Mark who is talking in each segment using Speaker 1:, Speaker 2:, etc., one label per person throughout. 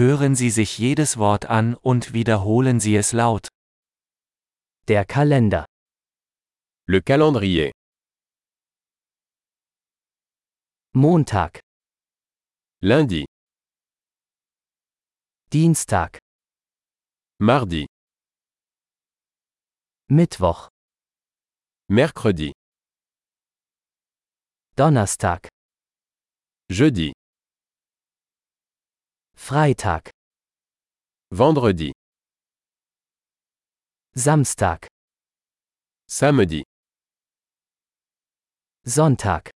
Speaker 1: Hören Sie sich jedes Wort an und wiederholen Sie es laut.
Speaker 2: Der Kalender.
Speaker 3: Le calendrier.
Speaker 2: Montag,
Speaker 3: Lundi,
Speaker 2: Dienstag,
Speaker 3: mardi,
Speaker 2: Mittwoch,
Speaker 3: mercredi,
Speaker 2: Donnerstag,
Speaker 3: jeudi,
Speaker 2: Freitag,
Speaker 3: vendredi,
Speaker 2: Samstag,
Speaker 3: samedi,
Speaker 2: Sonntag,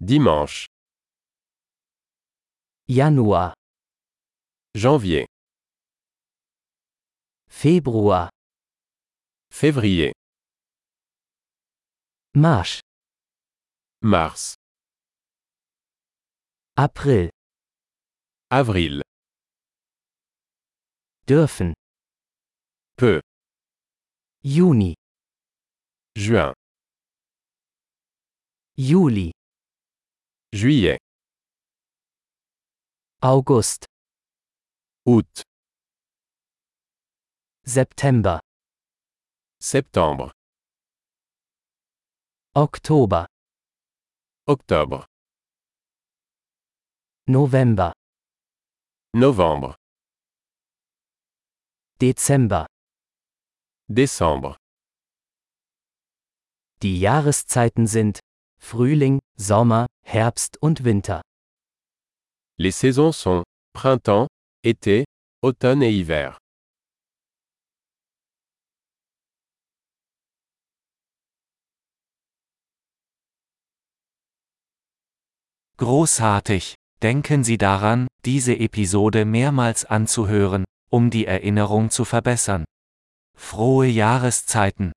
Speaker 3: dimanche,
Speaker 2: Januar,
Speaker 3: janvier,
Speaker 2: Februar,
Speaker 3: février,
Speaker 2: März,
Speaker 3: mars,
Speaker 2: April,
Speaker 3: avril,
Speaker 2: dürfen,
Speaker 3: peu,
Speaker 2: Juni,
Speaker 3: juin,
Speaker 2: Juli,
Speaker 3: juillet,
Speaker 2: August,
Speaker 3: août,
Speaker 2: September,
Speaker 3: septembre,
Speaker 2: Oktober,
Speaker 3: octobre,
Speaker 2: November,
Speaker 3: novembre,
Speaker 2: Dezember.
Speaker 3: décembre.
Speaker 2: Die Jahreszeiten sind Frühling, Sommer, Herbst und Winter.
Speaker 3: Les saisons sont printemps, été, automne et hiver.
Speaker 1: Großartig! Denken Sie daran, diese Episode mehrmals anzuhören, um die Erinnerung zu verbessern. Frohe Jahreszeiten!